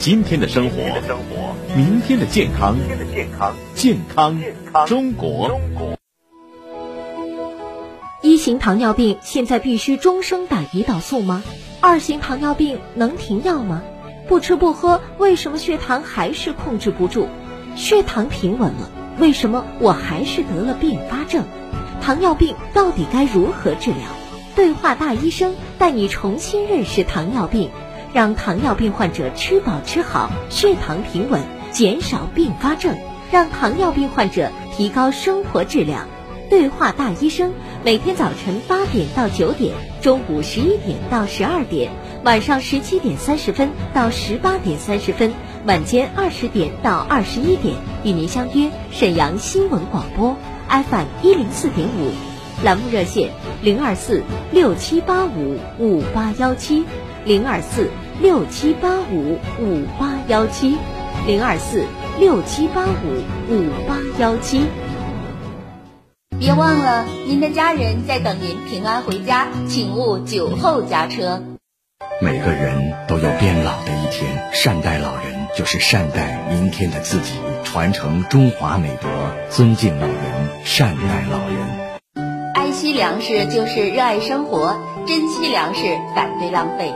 今天的生活，明天的健康，健康中国。一型糖尿病现在必须终生打胰岛素吗？二型糖尿病能停药吗？不吃不喝，为什么血糖还是控制不住？血糖平稳了，为什么我还是得了并发症？糖尿病到底该如何治疗？对话大医生带你重新认识糖尿病，让糖尿病患者吃饱吃好，血糖平稳，减少并发症，让糖尿病患者提高生活质量。对话大医生，每天早晨八点到九点，中午十一点到十二点，晚上十七点三十分到十八点三十分，晚间二十点到二十一点，与您相约沈阳新闻广播 FM 一零四点五，栏目热线零二四六七八五五八幺七，零二四六七八五五八幺七，零二四六七八五五八幺七。别忘了，您的家人在等您平安回家，请勿酒后驾车。每个人都有变老的一天，善待老人就是善待明天的自己，传承中华美德，尊敬老人，善待老人。爱惜粮食就是热爱生活，珍惜粮食，反对浪费。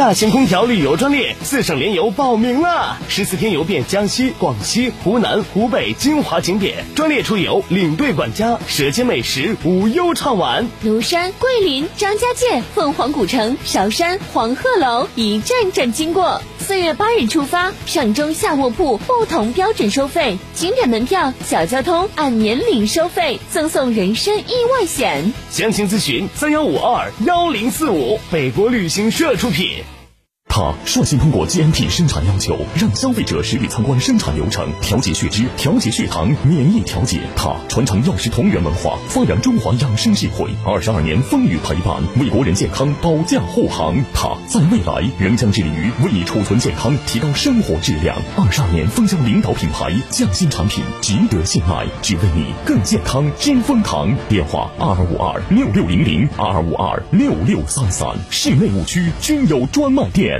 大型空调旅游专列，四省联游报名了！十四天游遍江西、广西、湖南、湖北精华景点，专列出游，领队管家，舌尖美食，无忧畅玩。庐山、桂林、张家界、凤凰古城、韶山、黄鹤楼，一站站经过。四月八日出发，上中下卧铺不同标准收费，景点门票、小交通按年龄收费，赠送人身意外险。详情咨询三幺五二幺零四五，北国旅行社出品。它率先通过 GMP 生产要求，让消费者实地参观生产流程，调节血脂、调节血糖、免疫调节。它传承药食同源文化，发扬中华养生智慧，二十二年风雨陪伴，为国人健康保驾护航。它在未来仍将致力于为你储存健康，提高生活质量。二十二年蜂箱领导品牌，匠心产品，值得信赖，只为你更健康。金蜂堂电话：二二五二六六零零二二五二六六三三，市内五区均有专卖店。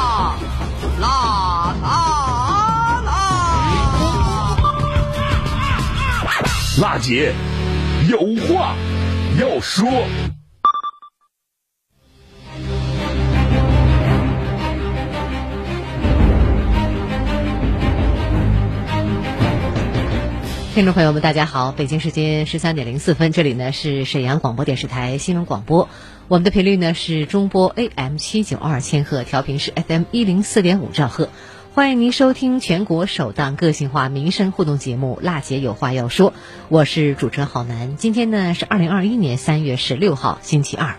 辣姐有话要说。听众朋友们，大家好！北京时间十三点零四分，这里呢是沈阳广播电视台新闻广播，我们的频率呢是中波 AM 七九二千赫，调频是 FM 一零四点五兆赫。欢迎您收听全国首档个性化民生互动节目《辣姐有话要说》，我是主持人郝楠。今天呢是二零二一年三月十六号，星期二。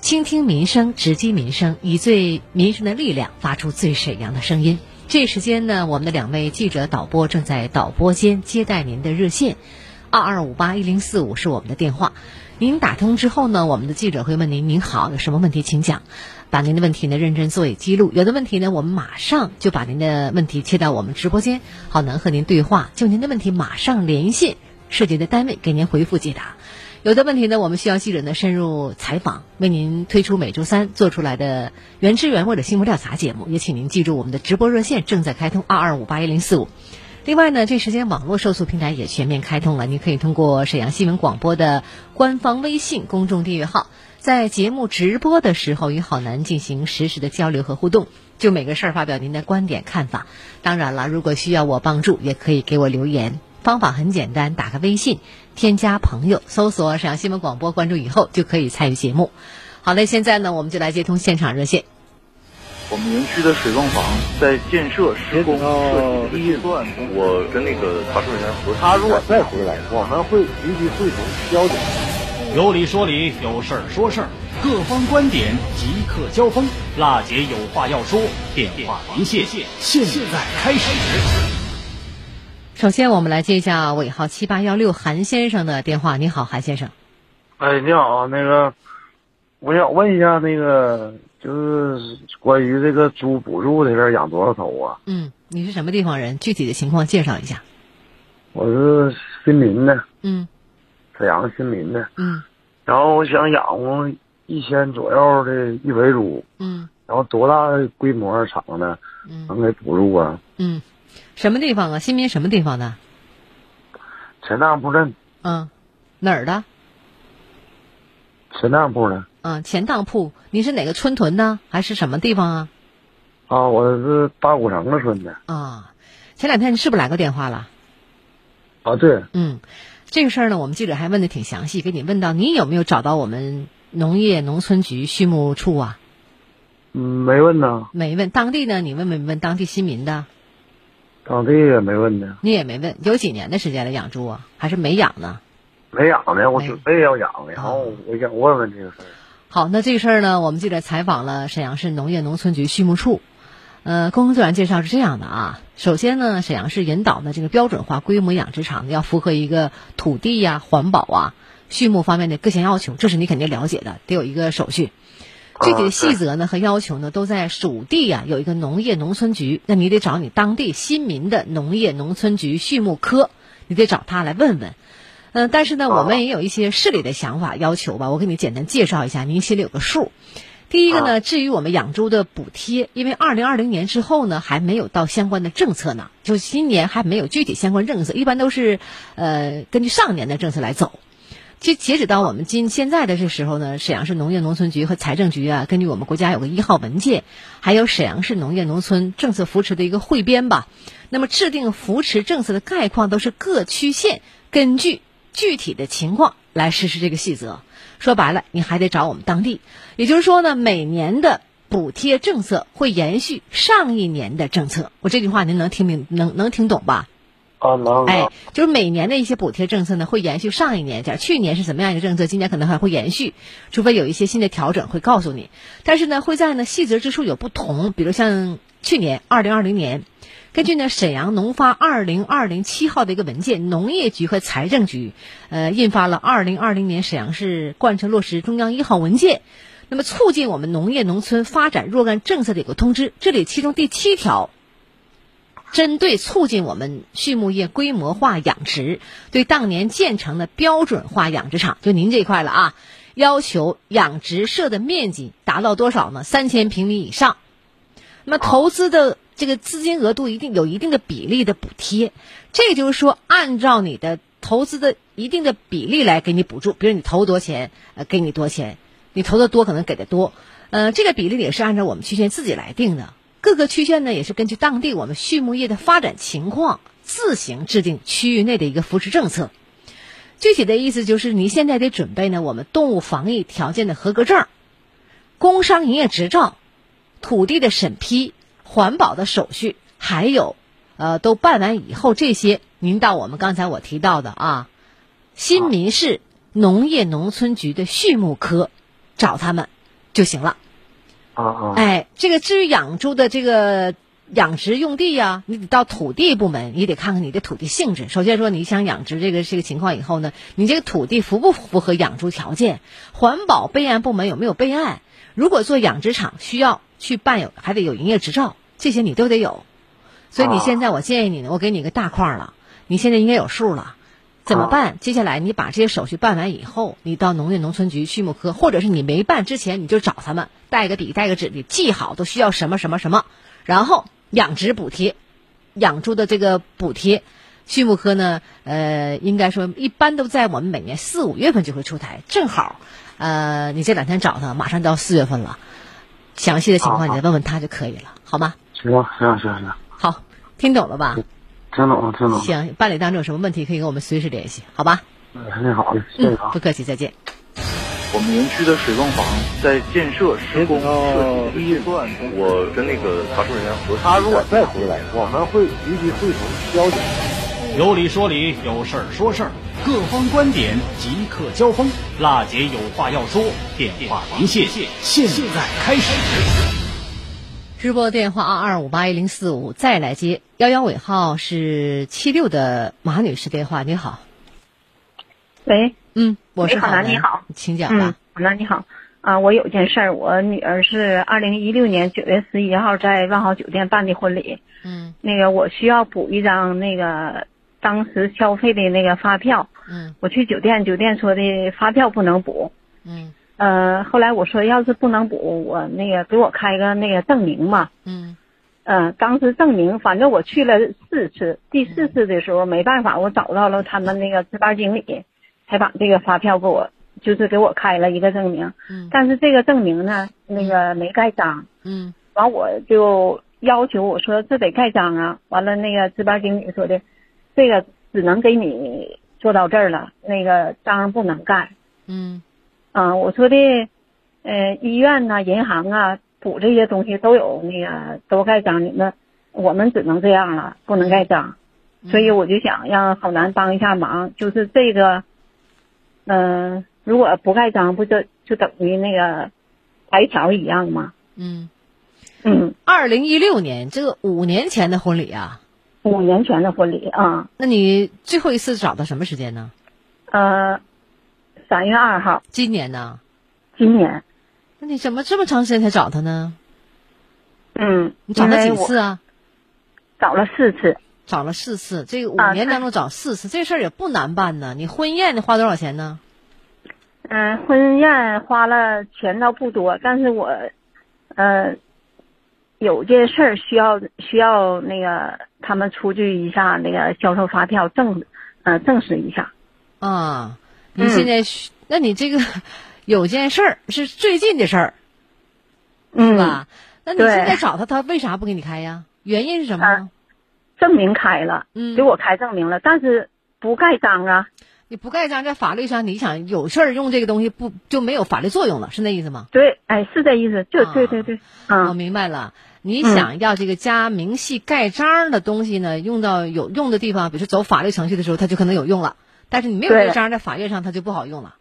倾听民生，直击民生，以最民生的力量发出最沈阳的声音。这时间呢，我们的两位记者导播正在导播间接待您的热线，二二五八一零四五是我们的电话。您打通之后呢，我们的记者会问您：“您好，有什么问题请讲。”把您的问题呢认真做以记录。有的问题呢，我们马上就把您的问题切到我们直播间，好能和您对话，就您的问题马上连线涉及的单位给您回复解答。有的问题呢，我们需要记者呢深入采访，为您推出每周三做出来的原汁原味的新闻调查节目。也请您记住，我们的直播热线正在开通二二五八一零四五。另外呢，这时间网络受诉平台也全面开通了，您可以通过沈阳新闻广播的官方微信公众订阅号，在节目直播的时候与好男进行实时的交流和互动，就每个事儿发表您的观点看法。当然了，如果需要我帮助，也可以给我留言。方法很简单，打开微信，添加朋友，搜索沈阳新闻广播，关注以后就可以参与节目。好嘞，现在呢，我们就来接通现场热线。我们园区的水泵房在建设施工设计阶段，我跟那个查收人员核他如果再回来，我们会立即会同交警。有理说理，有事儿说事儿，各方观点即刻交锋。辣姐有话要说，电话连线现在开始。首先，我们来接一下尾号七八幺六韩先生的电话。你好，韩先生。哎，你好，那个，我想问一下，那个就是关于这个猪补助这边养多少头啊？嗯，你是什么地方人？具体的情况介绍一下。我是新民的。嗯。沈阳新民的。嗯。然后我想养活一千左右的一肥猪。嗯。然后多大规模厂的能给补助啊？嗯。什么地方啊？新民什么地方的？钱当铺镇。嗯，哪儿的？前当铺的。嗯，前当铺，你是哪个村屯呢？还是什么地方啊？啊，我是大古城的村的。啊，前两天你是不是来过电话了？啊，对。嗯，这个事儿呢，我们记者还问的挺详细，给你问到你有没有找到我们农业农村局畜牧处啊？嗯，没问呢。没问，当地呢？你问没问当地新民的？当地也没问呢，你也没问，有几年的时间了养猪啊？还是没养呢？没养呢，我准备要养，然后我想问问这个事儿。好，那这个事儿呢，我们记者采访了沈阳市农业农村局畜牧处，呃，工作人员介绍是这样的啊。首先呢，沈阳市引导的这个标准化规模养殖场要符合一个土地呀、环保啊、畜牧方面的各项要求，这是你肯定了解的，得有一个手续。具体的细则呢和要求呢，都在属地呀有一个农业农村局，那你得找你当地新民的农业农村局畜牧科，你得找他来问问。嗯，但是呢，我们也有一些市里的想法要求吧，我给你简单介绍一下，您心里有个数。第一个呢，至于我们养猪的补贴，因为二零二零年之后呢，还没有到相关的政策呢，就今年还没有具体相关政策，一般都是呃根据上年的政策来走。其实截止到我们今现在的这时候呢，沈阳市农业农村局和财政局啊，根据我们国家有个一号文件，还有沈阳市农业农村政策扶持的一个汇编吧。那么制定扶持政策的概况都是各区县根据具体的情况来实施这个细则。说白了，你还得找我们当地。也就是说呢，每年的补贴政策会延续上一年的政策。我这句话您能听明能能听懂吧？啊，能哎，就是每年的一些补贴政策呢，会延续上一年，假如去年是怎么样一个政策，今年可能还会延续，除非有一些新的调整，会告诉你。但是呢，会在呢细则之处有不同，比如像去年二零二零年，根据呢沈阳农发二零二零七号的一个文件，农业局和财政局呃印发了二零二零年沈阳市贯彻落实中央一号文件，那么促进我们农业农村发展若干政策的一个通知，这里其中第七条。针对促进我们畜牧业规模化养殖，对当年建成的标准化养殖场，就您这一块了啊，要求养殖设的面积达到多少呢？三千平米以上。那么投资的这个资金额度一定有一定的比例的补贴，这就是说，按照你的投资的一定的比例来给你补助。比如你投多钱，呃，给你多钱；你投的多，可能给的多。呃，这个比例也是按照我们区县自己来定的。各个区县呢，也是根据当地我们畜牧业的发展情况，自行制定区域内的一个扶持政策。具体的意思就是，你现在得准备呢，我们动物防疫条件的合格证、工商营业执照、土地的审批、环保的手续，还有，呃，都办完以后，这些您到我们刚才我提到的啊，新民市农业农村局的畜牧科找他们就行了。哎，这个至于养猪的这个养殖用地呀，你得到土地部门，你得看看你的土地性质。首先说，你想养殖这个这个情况以后呢，你这个土地符不符合养猪条件？环保备案部门有没有备案？如果做养殖场需要去办有，还得有营业执照，这些你都得有。所以你现在我建议你呢，我给你个大框了，你现在应该有数了。怎么办？接下来你把这些手续办完以后，你到农业农村局、畜牧科，或者是你没办之前，你就找他们，带个笔、带个纸，你记好都需要什么什么什么。然后养殖补贴，养猪的这个补贴，畜牧科呢，呃，应该说一般都在我们每年四五月份就会出台，正好，呃，你这两天找他，马上到四月份了，详细的情况你再问问他就可以了，好吗？行行行行，好，听懂了吧？听懂了，听懂了。行，办理当中有什么问题可以跟我们随时联系，好吧？嗯，那好的，谢谢啊。不客气，再见。我们园区的水泵房在建设施工设计阶段，我跟那个查收人员核他如果再回来，我们会立即会同交警。有理说理，有事儿说事儿，各方观点即刻交锋。辣姐有话要说，电话连线，现在开始。直播电话二二五八一零四五，再来接。幺幺尾号是七六的马女士电话。你好，喂，嗯，我是好男，你好，请讲吧。嗯，好男你好，啊，我有件事儿，我女儿是二零一六年九月十一号在万豪酒店办的婚礼，嗯，那个我需要补一张那个当时消费的那个发票，嗯，我去酒店，酒店说的发票不能补，嗯，呃，后来我说要是不能补，我那个给我开个那个证明嘛，嗯，嗯，当时证明，反正我去了四次，第四次的时候没办法，我找到了他们那个值班经理，才把这个发票给我，就是给我开了一个证明。嗯但是这个证明呢，那个没盖章。嗯完我就要求我说这得盖章啊。完了那个值班经理说的，这个只能给你做到这儿了，那个章不能盖。嗯啊，我说的，呃，医院呐、银行啊，补这些东西都有那个都盖章，你们我们只能这样了，不能盖章。所以我就想让郝楠帮一下忙，就是这个，嗯、如果不盖章，不就就等于那个白条一样吗？嗯嗯，二零一六年，这个五年前的婚礼啊，五年前的婚礼啊，那你最后一次找到什么时间呢？呃，三月二号，今年呢？今年，那你怎么这么长时间才找他呢？嗯，你找他几次啊？找了四次，找了四次，这个五年当中找四次，这事儿也不难办呢。你婚宴得花多少钱呢？嗯、婚宴花了钱倒不多，但是我，呃，有件事儿需要需要那个他们出具一下那个销售发票证，呃，证实一下。啊，你现在需，那你这个 有件事儿是最近的事儿，嗯，是吧？那你现在找他，他为啥不给你开呀？原因是什么呢？证明开了，嗯给我开证明了，但是不盖章啊。你不盖章，在法律上，你想有事儿用这个东西不就没有法律作用了？是那意思吗？对，哎，是这意思，就、啊对对对，我嗯，明白了。你想要这个加明细盖章的东西呢，用到有用的地方，比如说走法律程序的时候，它就可能有用了。但是你没有这个章，在法院上它就不好用了。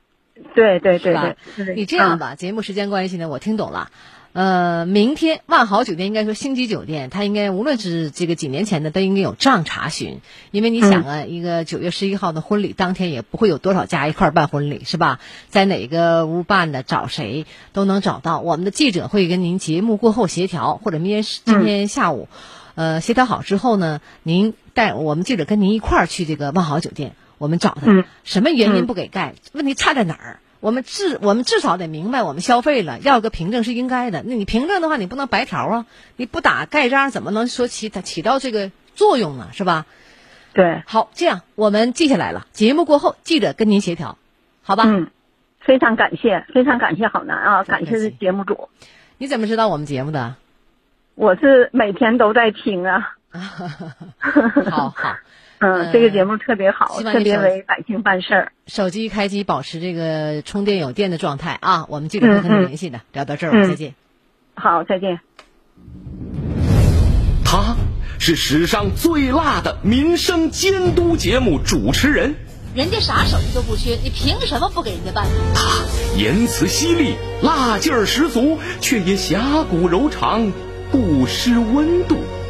对对对对，你这样嗯吧，节目时间关系呢，我听懂了。呃，明天万豪酒店应该说星级酒店，它应该无论是这个几年前的，都应该有账查询，因为你想啊，一个九月十一号的婚礼当天也不会有多少家一块儿办婚礼，是吧？在哪个屋办的，找谁都能找到。我们的记者会跟您节目过后协调，或者明天今天下午，呃，协调好之后呢，您带我们记者跟您一块儿去这个万豪酒店，我们找他，嗯什么原因嗯不给盖？问题差在哪儿？我们至我们至少得明白，我们消费了要个凭证是应该的。那你凭证的话，你不能白条啊，你不打盖章，怎么能说起它起到这个作用呢？是吧？对，好，这样我们记下来了。节目过后，记者跟您协调，好吧？嗯，非常感谢，非常感谢郝楠啊，感谢节目组，你怎么知道我们节目的？我是每天都在听啊。好 好，嗯，这个节目特别好，特别为百姓办事儿。手机开机，保持这个充电有电的状态啊。我们记者会跟您嗯嗯联系的。聊到这儿，我们嗯再见。好，再见。他是史上最辣的民生监督节目主持人，人家啥手续都不缺，你凭什么不给人家办？他言辞犀利，辣劲儿十足，却也侠骨柔肠，不失温度。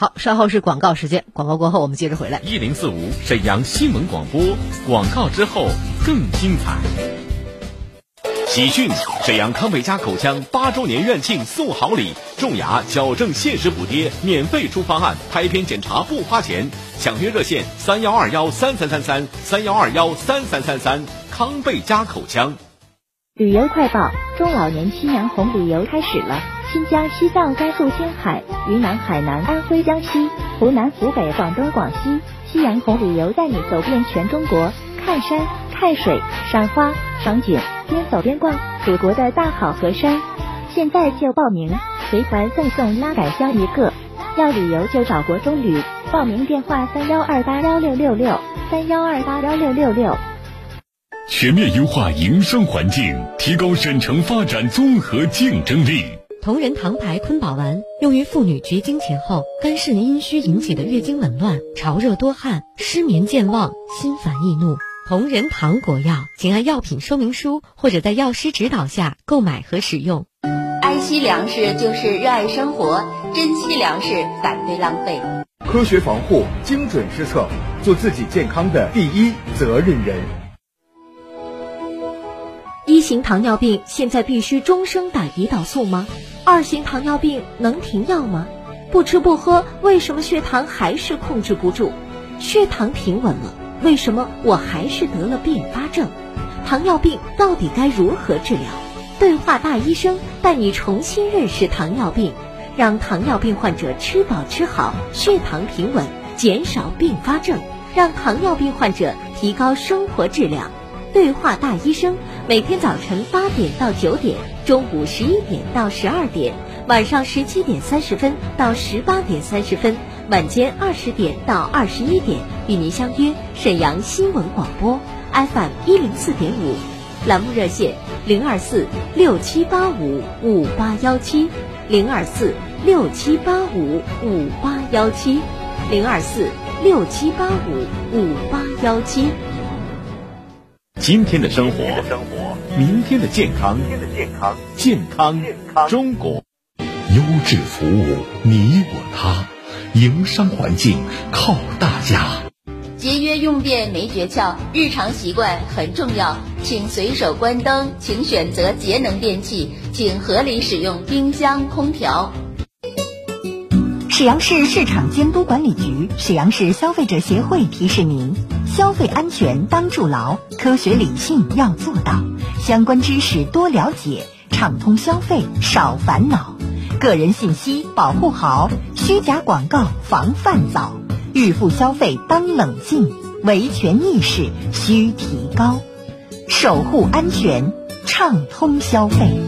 好，稍后是广告时间，广告过后我们接着回来。一零四五沈阳新闻广播，广告之后更精彩。喜讯！沈阳康贝佳口腔八周年院庆送好礼，种牙矫正限时补贴，免费出方案，拍片检查不花钱。抢约热线：三幺二幺三三三三三幺二幺三三三三。康贝佳口腔。旅游快报：中老年夕阳红旅游开始了。新疆、西藏、甘肃、青海、云南、海南、安徽、江西、湖南、湖北、广东、广西，夕阳红旅游带你走遍全中国，看山、看水、赏花、赏景，边走边逛，祖国的大好河山。现在就报名，随团赠送拉杆箱一个。要旅游就找国中旅，报名电话三幺二八幺六六六三幺二八幺六六六。全面优化营商环境，提高省城发展综合竞争力。同仁堂牌坤宝丸用于妇女绝经前后肝肾阴虚引起的月经紊乱、潮热多汗、失眠健忘、心烦易怒。同仁堂国药，请按药品说明书或者在药师指导下购买和使用。爱惜粮食就是热爱生活，珍惜粮食，反对浪费。科学防护，精准施策，做自己健康的第一责任人。一型糖尿病现在必须终生打胰岛素吗？二型糖尿病能停药吗？不吃不喝，为什么血糖还是控制不住？血糖平稳了，为什么我还是得了并发症？糖尿病到底该如何治疗？对话大医生带你重新认识糖尿病，让糖尿病患者吃饱吃好，血糖平稳，减少并发症，让糖尿病患者提高生活质量。对话大医生，每天早晨八点到九点，中午十一点到十二点，晚上十七点三十分到十八点三十分，晚间二十点到二十一点，与您相约沈阳新闻广播 FM 一零四点五，栏目热线零二四六七八五五八幺七零二四六七八五五八幺七零二四六七八五五八幺七。今天的生活，明天的健康，健康中国，优质服务你我他，营商环境靠大家。节约用电没诀窍，日常习惯很重要，请随手关灯，请选择节能电器，请合理使用冰箱、空调。沈阳市市场监督管理局、沈阳市消费者协会提示您：消费安全当筑牢，科学理性要做到，相关知识多了解，畅通消费少烦恼，个人信息保护好，虚假广告防范早，预付消费当冷静，维权意识需提高，守护安全，畅通消费。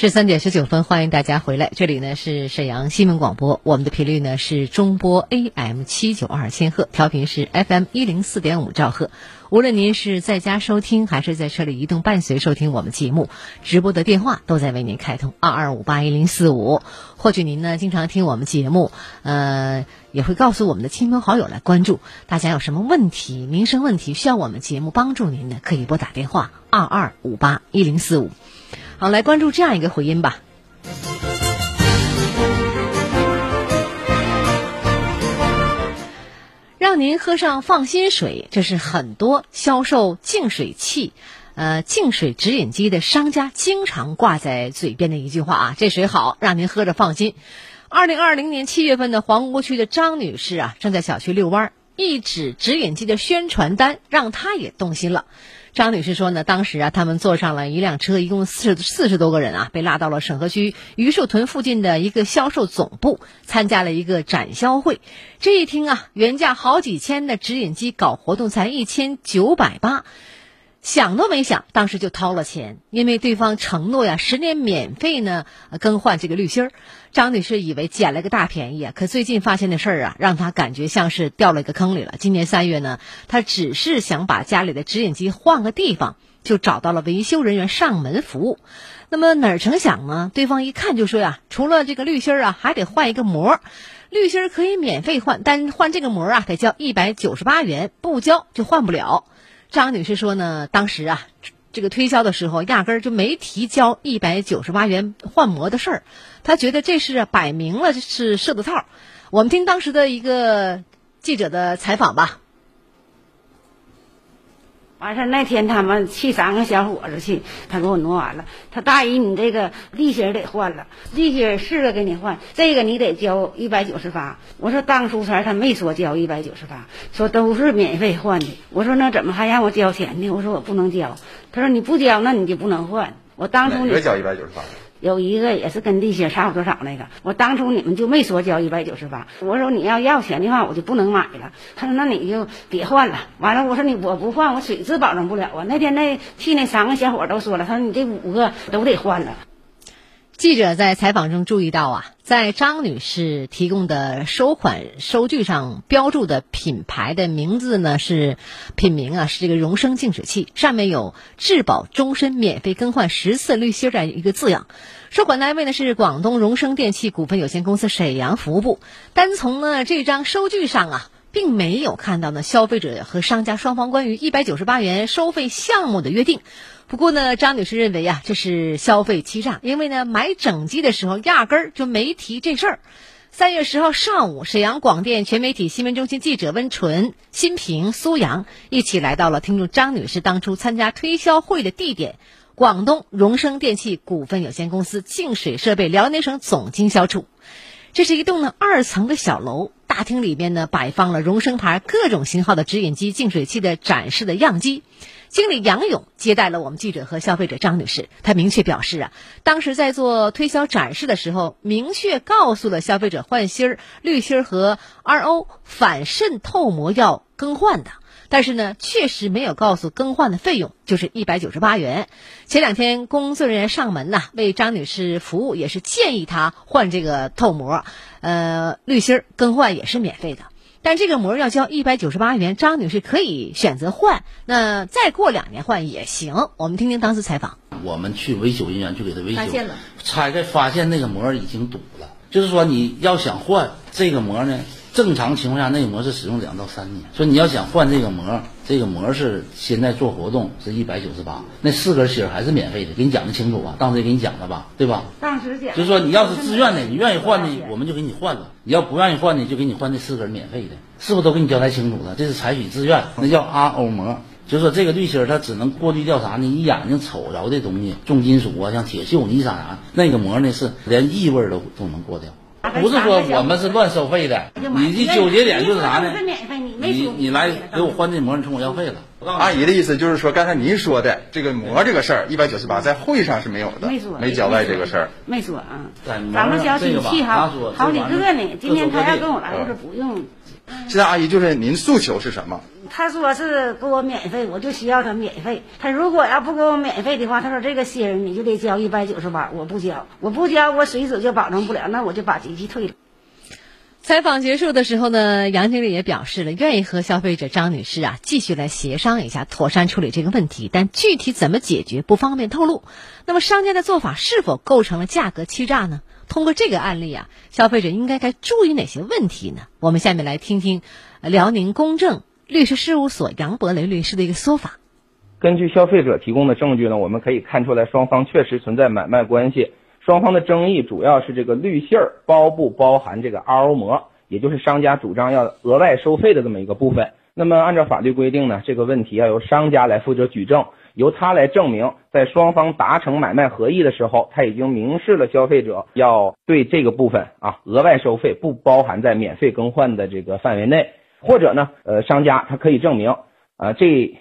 十三点十九分，欢迎大家回来。这里呢是沈阳新闻广播，我们的频率呢是中波 AM 七九二千赫，调频是 FM 一零四点五兆赫。无论您是在家收听，还是在车里移动伴随收听我们节目，直播的电话都在为您开通二二五八一零四五。或许您呢经常听我们节目，呃，也会告诉我们的亲朋好友来关注。大家有什么问题、民生问题需要我们节目帮助您的，可以拨打电话二二五八一零四五。好，来关注这样一个回音吧。让您喝上放心水，这是很多销售净水器。呃，净水直饮机的商家经常挂在嘴边的一句话啊，这水好，让您喝着放心。二零二零年七月份的皇姑区的张女士啊，正在小区遛弯儿，一纸指引机的宣传单让他也动心了。张女士说呢，当时啊，他们坐上了一辆车，一共四十四十多个人啊，被拉到了沈河区榆树屯附近的一个销售总部，参加了一个展销会。这一听啊，原价好几千的指引机搞活动才一千九百八。想都没想，当时就掏了钱，因为对方承诺呀，十年免费呢更换这个滤芯儿。张女士以为捡了个大便宜啊，可最近发现的事儿啊，让她感觉像是掉了一个坑里了。今年三月呢，她只是想把家里的直饮机换个地方，就找到了维修人员上门服务。那么哪儿成想呢？对方一看就说呀，除了这个滤芯儿啊，还得换一个膜。滤芯儿可以免费换，但换这个膜儿啊，得交一百九十八元，不交就换不了。张女士说呢，当时啊，这个推销的时候压根儿就没提交一百九十八元换膜的事儿，她觉得这是摆明了是设的套。我们听当时的一个记者的采访吧。完事儿那天他们去三个小伙子去，他给我挪完了。他大姨，你这个利息得换了，利息是个给你换，这个你得交一百九十八。我说当初前他没说交一百九十八，说都是免费换的。我说那怎么还让我交钱呢？我说我不能交。他说你不交，那你就不能换。我当初你交一百九十八。有一个也是跟利息差不多少那个，我当初你们就没说交一百九十八，我说你要要钱的话，我就不能买了。他说那你就别换了。完了，我说你我不换，我水质保证不了啊。那天那去那三个小伙都说了，他说你这五个都得换了。记者在采访中注意到啊，在张女士提供的收款收据上标注的品牌的名字呢是品名啊是这个荣升净水器，上面有质保终身免费更换十次滤芯这样一个字样。收款单位呢是广东荣升电器股份有限公司沈阳服务部。单从呢这张收据上啊，并没有看到呢消费者和商家双方关于一百九十八元收费项目的约定。不过呢，张女士认为呀，这是消费欺诈，因为呢，买整机的时候压根儿就没提这事儿。三月十号上午，沈阳广电全媒体新闻中心记者温纯、新平、苏阳一起来到了听众张女士当初参加推销会的地点——广东荣升电器股份有限公司净水设备辽宁省总经销处。这是一栋呢二层的小楼，大厅里面呢摆放了荣升牌各种型号的直饮机、净水器的展示的样机。经理杨勇接待了我们记者和消费者张女士，他明确表示啊，当时在做推销展示的时候，明确告诉了消费者换芯儿、滤芯儿和 RO 反渗透膜要更换的，但是呢，确实没有告诉更换的费用，就是一百九十八元。前两天工作人员上门呐，为张女士服务，也是建议她换这个透膜，呃，滤芯更换也是免费的。但这个膜要交一百九十八元，张女士可以选择换，那再过两年换也行。我们听听当时采访。我们去维修人员去给他维修，发现了，拆开发现那个膜已经堵了。就是说你要想换这个膜呢，正常情况下那个膜是使用两到三年。说你要想换这个膜，这个膜是现在做活动是一百九十八，那四根芯儿还是免费的，给你讲的清楚吧？当时也给你讲了吧？对吧？当时讲。就是说你要是自愿的，你愿意换的，我们就给你换了；你要不愿意换的，就给你换那四根免费的，是不是都给你交代清楚了？这是采取自愿，那叫 RO 膜。就是说这个滤芯儿它只能过滤掉啥呢？你眼睛瞅着的东西，重金属啊，像铁锈、泥沙啥，那个膜呢是连异味都都能过掉。不是说我们是乱收费的，你的纠结点就是啥呢？你你来给我换这膜，你冲我要费了。阿姨的意思就是说，刚才您说的这个膜这个事儿，一百九十八，在会上是没有的，没说，没交代这个事儿，没说啊。咱们小区气好好几个呢，今天他要跟我来，我说不用。现在阿姨就是您诉求是什么？他说是给我免费，我就需要他免费。他如果要不给我免费的话，他说这个芯儿你就得交一百九十八，我不交，我不交我水质就保证不了，那我就把机器退了。采访结束的时候呢，杨经理也表示了愿意和消费者张女士啊继续来协商一下，妥善处理这个问题，但具体怎么解决不方便透露。那么商家的做法是否构成了价格欺诈呢？通过这个案例啊，消费者应该该注意哪些问题呢？我们下面来听听辽宁公正。律师事务所杨博雷律师的一个说法：根据消费者提供的证据呢，我们可以看出来双方确实存在买卖关系。双方的争议主要是这个滤芯儿包不包含这个 RO 膜，也就是商家主张要额外收费的这么一个部分。那么按照法律规定呢，这个问题要由商家来负责举证，由他来证明，在双方达成买卖合意的时候，他已经明示了消费者要对这个部分啊额外收费，不包含在免费更换的这个范围内。或者呢，呃，商家他可以证明啊这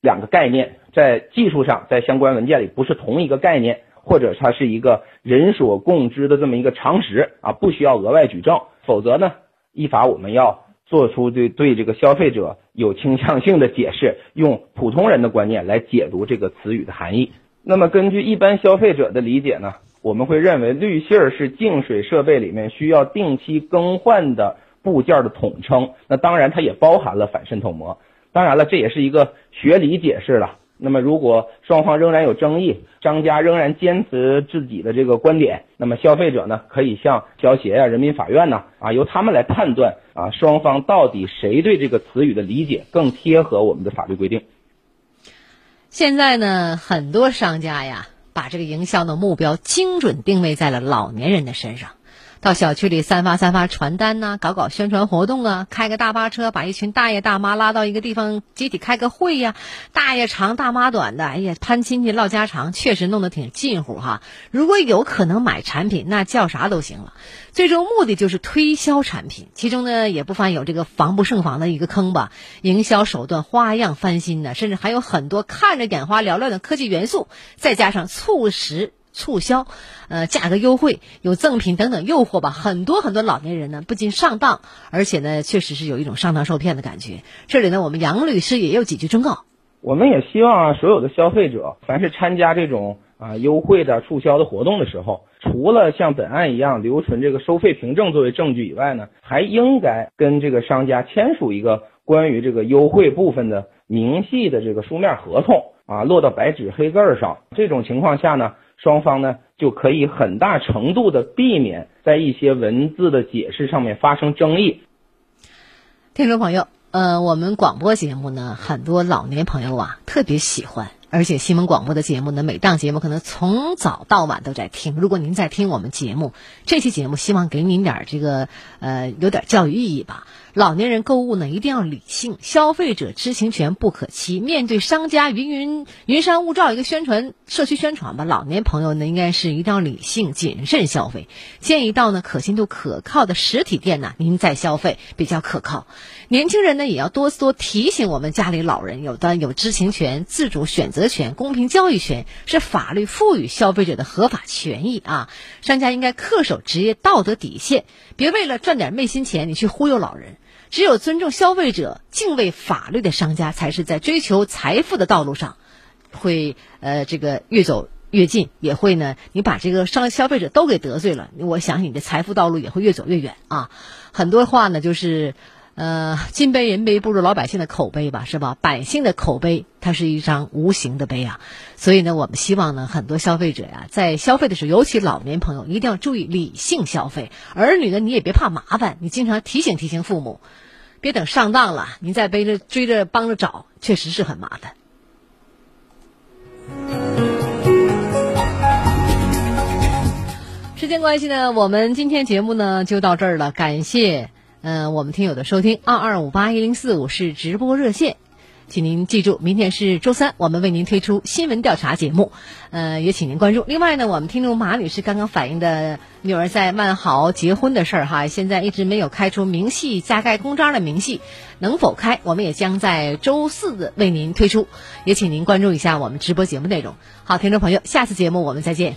两个概念在技术上在相关文件里不是同一个概念，或者它是一个人所共知的这么一个常识啊，不需要额外举证。否则呢，依法我们要。做出对对这个消费者有倾向性的解释，用普通人的观念来解读这个词语的含义。那么，根据一般消费者的理解呢，我们会认为滤芯儿是净水设备里面需要定期更换的部件的统称。那当然，它也包含了反渗透膜。当然了，这也是一个学理解释了。那么，如果双方仍然有争议，商家仍然坚持自己的这个观点，那么消费者呢，可以向消协呀、人民法院呢，啊，由他们来判断啊，双方到底谁对这个词语的理解更贴合我们的法律规定。现在呢，很多商家呀，把这个营销的目标精准定位在了老年人的身上。到小区里散发散发传单呐，搞搞宣传活动啊，开个大巴车把一群大爷大妈拉到一个地方集体开个会呀，大爷长大妈短的，哎呀攀亲戚唠家常，确实弄得挺近乎哈。如果有可能买产品，那叫啥都行了。最终目的就是推销产品，其中呢也不乏有这个防不胜防的一个坑吧。营销手段花样翻新呢，甚至还有很多看着眼花缭乱的科技元素，再加上促使。促销，呃，价格优惠，有赠品等等诱惑吧。很多很多老年人呢，不仅上当，而且呢，确实是有一种上当受骗的感觉。这里呢，我们杨律师也有几句忠告。我们也希望啊，所有的消费者，凡是参加这种啊优惠的促销的活动的时候，除了像本案一样留存这个收费凭证作为证据以外呢，还应该跟这个商家签署一个关于这个优惠部分的明细的这个书面合同啊，落到白纸黑字上。这种情况下呢。双方呢就可以很大程度的避免在一些文字的解释上面发生争议。听众朋友，呃，我们广播节目呢，很多老年朋友啊特别喜欢，而且新闻广播的节目呢，每档节目可能从早到晚都在听。如果您在听我们节目，这期节目希望给您点这个呃有点教育意义吧。老年人购物呢，一定要理性，消费者知情权不可欺。面对商家云云云山雾罩一个宣传社区宣传吧，老年朋友呢应该是一定要理性谨慎消费。建议到呢可信度可靠的实体店呢，您再消费比较可靠。年轻人呢也要多多提醒我们家里老人，有的有知情权、自主选择权、公平交易权，是法律赋予消费者的合法权益啊。商家应该恪守职业道德底线，别为了赚点昧心钱，你去忽悠老人。只有尊重消费者、敬畏法律的商家，才是在追求财富的道路上，会呃这个越走越近，也会呢，你把这个商消费者都给得罪了，我想你的财富道路也会越走越远啊。很多话呢，就是呃金杯银杯不如老百姓的口碑吧，是吧？百姓的口碑，它是一张无形的碑啊。所以呢，我们希望呢，很多消费者呀，在消费的时候，尤其老年朋友，一定要注意理性消费。儿女呢，你也别怕麻烦，你经常提醒提醒父母。别等上当了，您再背着追着帮着找，确实是很麻烦。时间关系呢，我们今天节目呢就到这儿了。感谢嗯我们听友的收听，二二五八一零四五是直播热线。请您记住，明天是周三，我们为您推出新闻调查节目，呃，也请您关注。另外呢，我们听众马女士刚刚反映的女儿在万豪结婚的事儿哈，现在一直没有开出明细加盖公章的明细，能否开？我们也将在周四为您推出，也请您关注一下我们直播节目内容。好，听众朋友，下次节目我们再见。